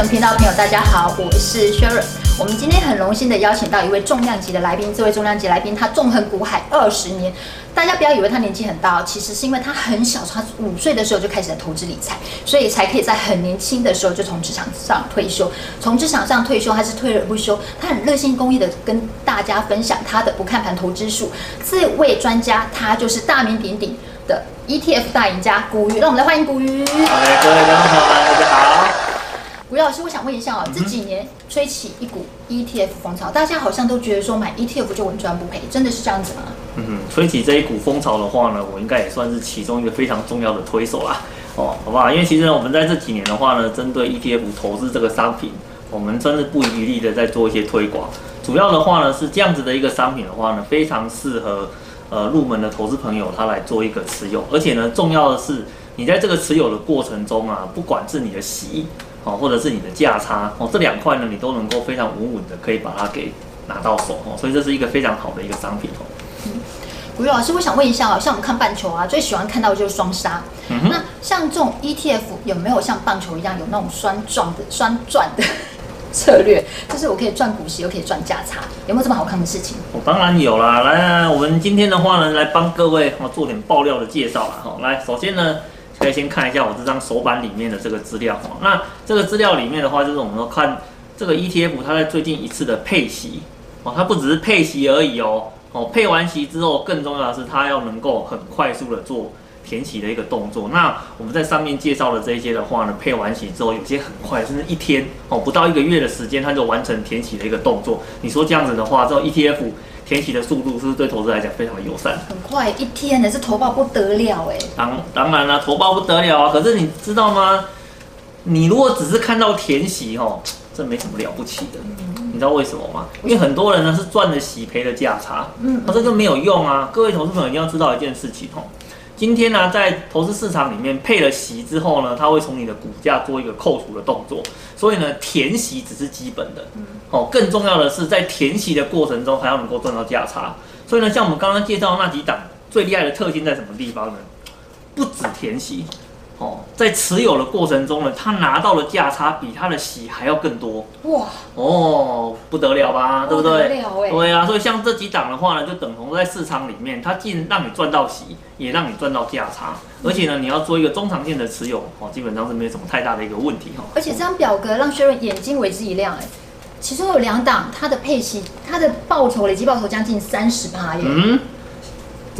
成频道朋友，大家好，我是 Sharon。我们今天很荣幸的邀请到一位重量级的来宾，这位重量级来宾他纵横股海二十年，大家不要以为他年纪很大，其实是因为他很小，他五岁的时候就开始投资理财，所以才可以在很年轻的时候就从职场上退休。从职场上退休，他是退而不休，他很热心公益的跟大家分享他的不看盘投资术。这位专家，他就是大名鼎鼎的 ETF 大赢家古鱼，让我们来欢迎古鱼。好嘞，各位，大家好。古老师，我想问一下哦，这几年吹起一股 ETF 风潮，大家好像都觉得说买 ETF 就稳赚不赔，真的是这样子吗？嗯哼，吹起这一股风潮的话呢，我应该也算是其中一个非常重要的推手啦。哦，好不好？因为其实呢，我们在这几年的话呢，针对 ETF 投资这个商品，我们真的不遗余力的在做一些推广。主要的话呢，是这样子的一个商品的话呢，非常适合呃入门的投资朋友他来做一个持有，而且呢，重要的是你在这个持有的过程中啊，不管是你的息。哦，或者是你的价差哦，这两块呢，你都能够非常稳稳的可以把它给拿到手哦，所以这是一个非常好的一个商品哦。古玉老师，我想问一下哦，像我们看棒球啊，最喜欢看到的就是双杀。嗯那像这种 ETF 有没有像棒球一样有那种双赚的双赚的 策略？就是我可以赚股息，又可以赚价差，有没有这么好看的事情？哦，当然有啦。来，我们今天的话呢，来帮各位哦做点爆料的介绍啦。哈，来，首先呢。可以先看一下我这张手板里面的这个资料哦。那这个资料里面的话，就是我们说看这个 ETF 它在最近一次的配息哦，它不只是配息而已哦。哦，配完息之后，更重要的是它要能够很快速的做填息的一个动作。那我们在上面介绍的这些的话呢，配完息之后，有些很快，甚至一天哦，不到一个月的时间，它就完成填息的一个动作。你说这样子的话，这 ETF 填息的速度是不是对投资来讲非常的友善？很快，一天呢是投报不得了哎。当当然了，投报不得了啊。可是你知道吗？你如果只是看到填息哦，这没什么了不起的。你知道为什么吗？因为很多人呢是赚了息赔了价差，嗯，那这就没有用啊。各位投资朋友一定要知道一件事情哦。今天呢，在投资市场里面配了息之后呢，它会从你的股价做一个扣除的动作，所以呢，填息只是基本的，哦，更重要的是在填息的过程中还要能够赚到价差。所以呢，像我们刚刚介绍的那几档最厉害的特性在什么地方呢？不止填息。哦，在持有的过程中呢，他拿到的价差比他的息还要更多哇！哦，不得了吧，对不对？对啊，所以像这几档的话呢，就等同在市场里面，它既让你赚到息，也让你赚到价差，而且呢，你要做一个中长线的持有哦，基本上是没有什么太大的一个问题哈。而且这张表格让薛润眼睛为之一亮哎，其中有两档，它的配息，它的报酬累计报酬将近三十趴耶。嗯。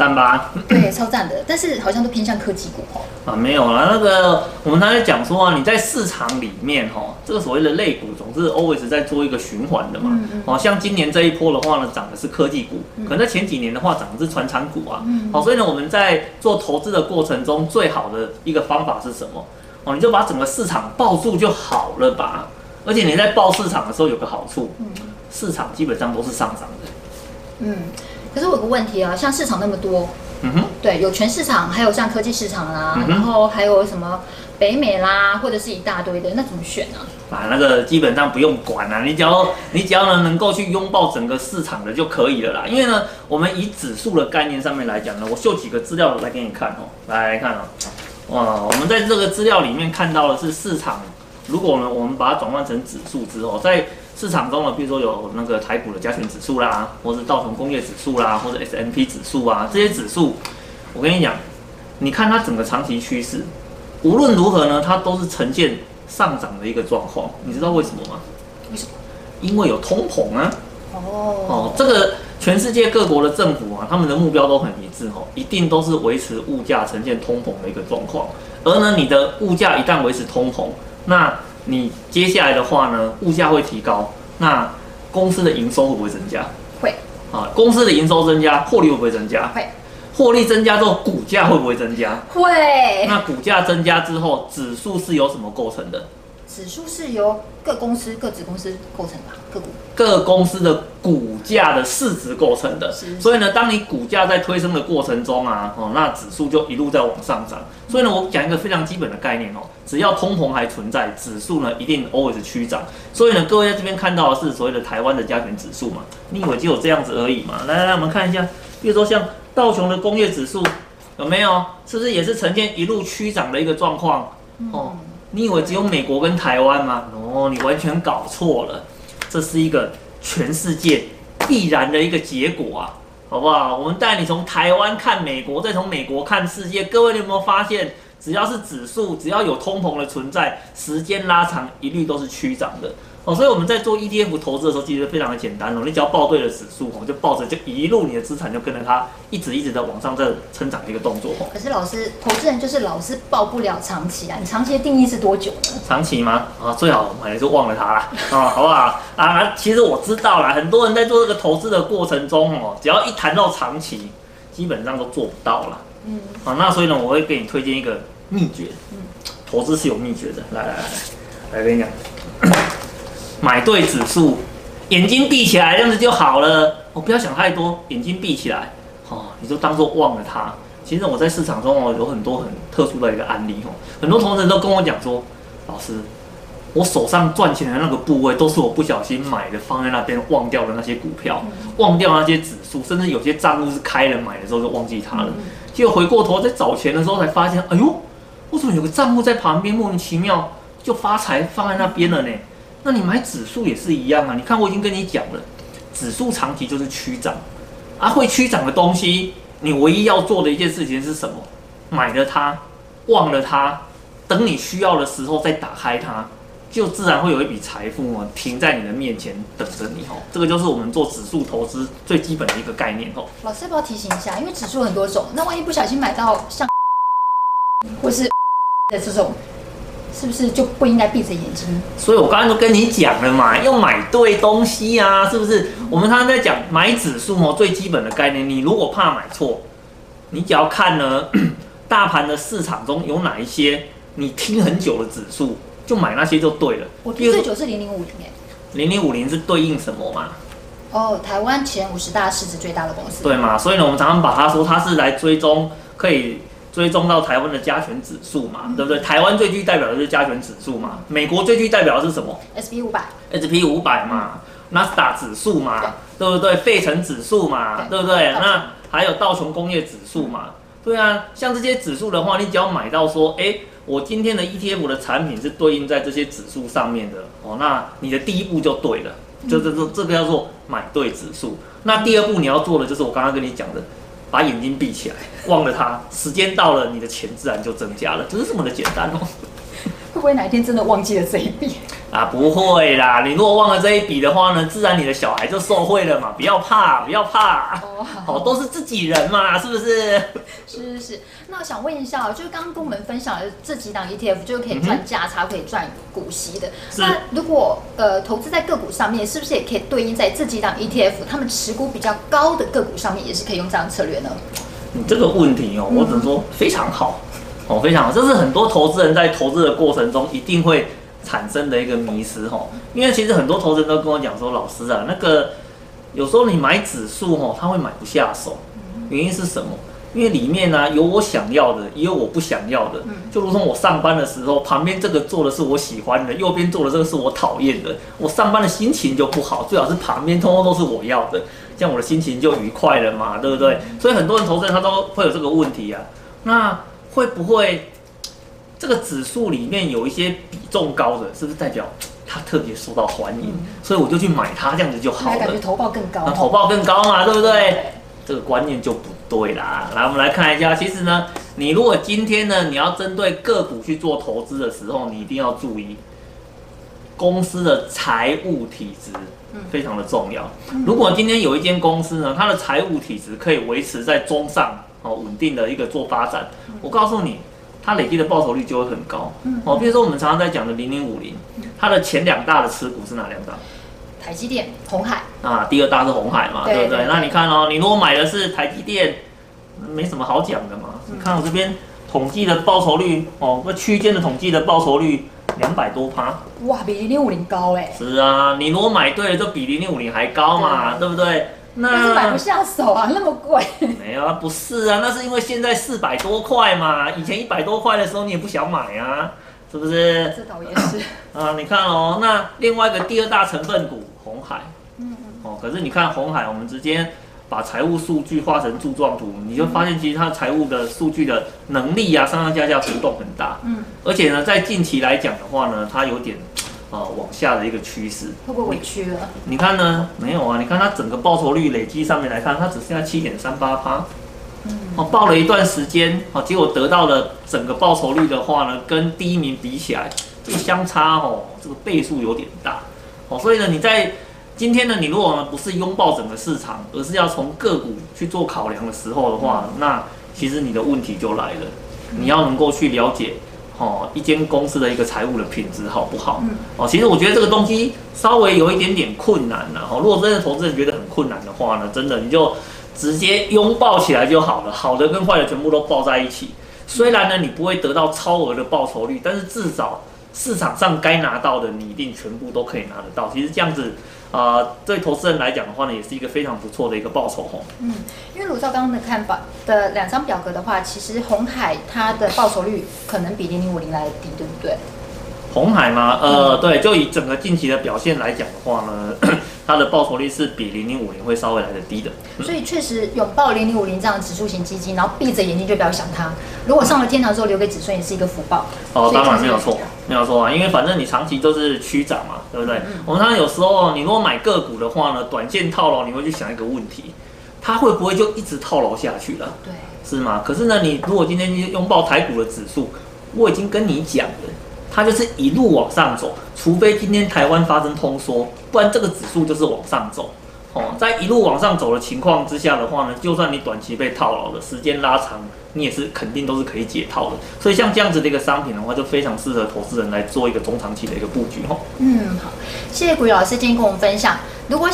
赞吧，对，超赞的，但是好像都偏向科技股哦。啊，没有啦，那个我们刚才讲说啊，你在市场里面哈，这个所谓的类股总是 always 在做一个循环的嘛。哦，像今年这一波的话呢，涨的是科技股，可能在前几年的话涨的是传产股啊。好，所以呢，我们在做投资的过程中，最好的一个方法是什么？哦，你就把整个市场抱住就好了吧。而且你在抱市场的时候有个好处，市场基本上都是上涨的。嗯。可是我有个问题啊，像市场那么多，嗯哼，对，有全市场，还有像科技市场啦，然后还有什么北美啦，或者是一大堆的，那怎么选呢？啊，那个基本上不用管啊，你只要你只要呢能够去拥抱整个市场的就可以了啦。因为呢，我们以指数的概念上面来讲呢，我秀几个资料来给你看哦，来看哦，哇，我们在这个资料里面看到的是市场，如果呢我们把它转换成指数之后，在市场中呢，比如说有那个台股的加权指数啦，或是道琼工业指数啦，或者 S M P 指数啊，这些指数，我跟你讲，你看它整个长期趋势，无论如何呢，它都是呈现上涨的一个状况。你知道为什么吗？为什么？因为有通膨啊。哦。哦，这个全世界各国的政府啊，他们的目标都很一致哦，一定都是维持物价呈现通膨的一个状况。而呢，你的物价一旦维持通膨，那你接下来的话呢，物价会提高，那公司的营收会不会增加？会啊，公司的营收增加，获利会不会增加？会，获利增加之后，股价会不会增加？会。那股价增加之后，指数是由什么构成的？指数是由各公司、各子公司构成的，各股各公司的股价的市值构成的。所以呢，当你股价在推升的过程中啊，哦，那指数就一路在往上涨。所以呢，我讲一个非常基本的概念哦，只要通膨还存在，指数呢一定 always 趋涨。所以呢，各位在这边看到的是所谓的台湾的加权指数嘛？你以为只有这样子而已嘛？来来来，我们看一下，比如说像道琼的工业指数有没有？是不是也是呈现一路趋涨的一个状况？哦。你以为只有美国跟台湾吗？哦，你完全搞错了，这是一个全世界必然的一个结果啊，好不好？我们带你从台湾看美国，再从美国看世界。各位，你有没有发现，只要是指数，只要有通膨的存在，时间拉长，一律都是趋涨的。哦，所以我们在做 ETF 投资的时候，其实非常的简单哦，你只要报对了指数哦，就抱着就一路你的资产就跟着它一直一直的往上在成长的一个动作哦。可是老师，投资人就是老是报不了长期啊，你长期的定义是多久呢？长期吗？啊，最好买了就忘了它啦，啊，好不好？啊，其实我知道啦，很多人在做这个投资的过程中哦，只要一谈到长期，基本上都做不到了。嗯，好，那所以呢，我会给你推荐一个秘诀。嗯，投资是有秘诀的，来来来来，来跟你讲。买对指数，眼睛闭起来，这样子就好了。我不要想太多，眼睛闭起来，哦，你就当做忘了它。其实我在市场中哦，有很多很特殊的一个案例哦，很多同事都跟我讲说，老师，我手上赚钱的那个部位都是我不小心买的，放在那边忘掉的那些股票，忘掉那些指数，甚至有些账户是开了买的时候就忘记它了。结果回过头在找钱的时候才发现，哎呦，为什么有个账户在旁边莫名其妙就发财放在那边了呢？那你买指数也是一样啊！你看我已经跟你讲了，指数长期就是区涨，啊，会区涨的东西，你唯一要做的一件事情是什么？买了它，忘了它，等你需要的时候再打开它，就自然会有一笔财富哦停在你的面前等着你哦。这个就是我们做指数投资最基本的一个概念哦。老师要不要提醒一下？因为指数很多种，那万一不小心买到像 或是 的这种。是不是就不应该闭着眼睛？所以我刚刚都跟你讲了嘛，要买对东西啊，是不是？我们常常在讲买指数哦，最基本的概念，你如果怕买错，你只要看呢，大盘的市场中有哪一些你听很久的指数，就买那些就对了。我听最久是零零五零哎。零零五零是对应什么嘛？哦，台湾前五十大市值最大的公司。对嘛？所以呢，我们常常把它说它是来追踪可以。追踪到台湾的加权指数嘛，对不对？台湾最具代表的是加权指数嘛。美国最具代表的是什么？S P 五百，S P 五百嘛，纳斯达指数嘛，对不对？费城指数嘛，对不对？那还有道琼工业指数嘛，对啊。像这些指数的话，你只要买到说，哎，我今天的 E T F 的产品是对应在这些指数上面的哦，那你的第一步就对了，就这这这个叫做买对指数。那第二步你要做的就是我刚刚跟你讲的。把眼睛闭起来，忘了它，时间到了，你的钱自然就增加了，就是这么的简单哦。会不会哪一天真的忘记了这一笔？啊，不会啦！你如果忘了这一笔的话呢，自然你的小孩就受贿了嘛。不要怕，不要怕，哦，好，都是自己人嘛，是不是？是是是。那我想问一下，就是刚刚跟我们分享的这几档 ETF，就是可以赚价差、可以赚股息的。那如果呃投资在个股上面，是不是也可以对应在这几档 ETF，他们持股比较高的个股上面，也是可以用这样策略呢？你这个问题哦，我只能说非常好。哦，非常好，这是很多投资人在投资的过程中一定会产生的一个迷失哦。因为其实很多投资人都跟我讲说，老师啊，那个有时候你买指数哦，他会买不下手，原因是什么？因为里面呢有我想要的，也有我不想要的。就如同我上班的时候，旁边这个做的是我喜欢的，右边做的这个是我讨厌的，我上班的心情就不好。最好是旁边通通都是我要的，这样我的心情就愉快了嘛，对不对？所以很多人投资人他都会有这个问题啊。那会不会这个指数里面有一些比重高的，是不是代表它特别受到欢迎？所以我就去买它，这样子就好了。感觉投报更高，那投报更高嘛，对不对？这个观念就不对啦。来，我们来看一下，其实呢，你如果今天呢，你要针对个股去做投资的时候，你一定要注意公司的财务体质，非常的重要。如果今天有一间公司呢，它的财务体质可以维持在中上。哦，稳定的一个做发展，我告诉你，它累积的报酬率就会很高。哦，比如说我们常常在讲的零零五零，它的前两大的持股是哪两大？台积电、红海。啊，第二大是红海嘛，对不对？那你看哦，你如果买的是台积电，没什么好讲的嘛。你看我这边统计的报酬率，哦，那区间的统计的报酬率两百多趴。哇，比零零五零高哎。是啊，你如果买对了，就比零零五零还高嘛，对不对？那是买不下手啊，那么贵。没有啊，不是啊，那是因为现在四百多块嘛，以前一百多块的时候你也不想买啊，是不是？这倒也是。啊，你看哦，那另外一个第二大成分股红海，嗯嗯，哦，可是你看红海，我们直接把财务数据画成柱状图，你就发现其实它财务的数据的能力啊，上上下下浮动很大，嗯，而且呢，在近期来讲的话呢，它有点呃往下的一个趋势。会不会委屈了？你看呢？没有啊，你看它整个报酬率累积上面来看，它只剩下七点三八趴。哦，报了一段时间，哦，结果得到了整个报酬率的话呢，跟第一名比起来，这个相差哦，这个倍数有点大。哦，所以呢，你在今天呢，你如果呢不是拥抱整个市场，而是要从个股去做考量的时候的话，那其实你的问题就来了。你要能够去了解，哦，一间公司的一个财务的品质好不好？哦，其实我觉得这个东西稍微有一点点困难了。哦，如果真的投资人觉得很困难的话呢，真的你就直接拥抱起来就好了，好的跟坏的全部都抱在一起。虽然呢你不会得到超额的报酬率，但是至少市场上该拿到的你一定全部都可以拿得到。其实这样子。啊，对投资人来讲的话呢，也是一个非常不错的一个报酬哦。嗯，因为鲁照刚刚的看法的两张表格的话，其实红海它的报酬率可能比零零五零来的低，对不对？红海吗？呃，对，就以整个近期的表现来讲的话呢，它的报酬率是比零零五零会稍微来的低的。所以确实拥抱零零五零这样的指数型基金，然后闭着眼睛就不要想它。如果上了天堂之后留给子孙，也是一个福报。哦，当然没有错，没有错啊，因为反正你长期都是区长嘛，对不对？我们常常有时候你如果买个股的话呢，短线套牢，你会去想一个问题，它会不会就一直套牢下去了？对，是吗？可是呢，你如果今天拥抱台股的指数，我已经跟你讲了。它就是一路往上走，除非今天台湾发生通缩，不然这个指数就是往上走。哦，在一路往上走的情况之下的话呢，就算你短期被套牢了，时间拉长，你也是肯定都是可以解套的。所以像这样子的一个商品的话，就非常适合投资人来做一个中长期的一个布局。哦，嗯，好，谢谢古雨老师今天跟我们分享。如果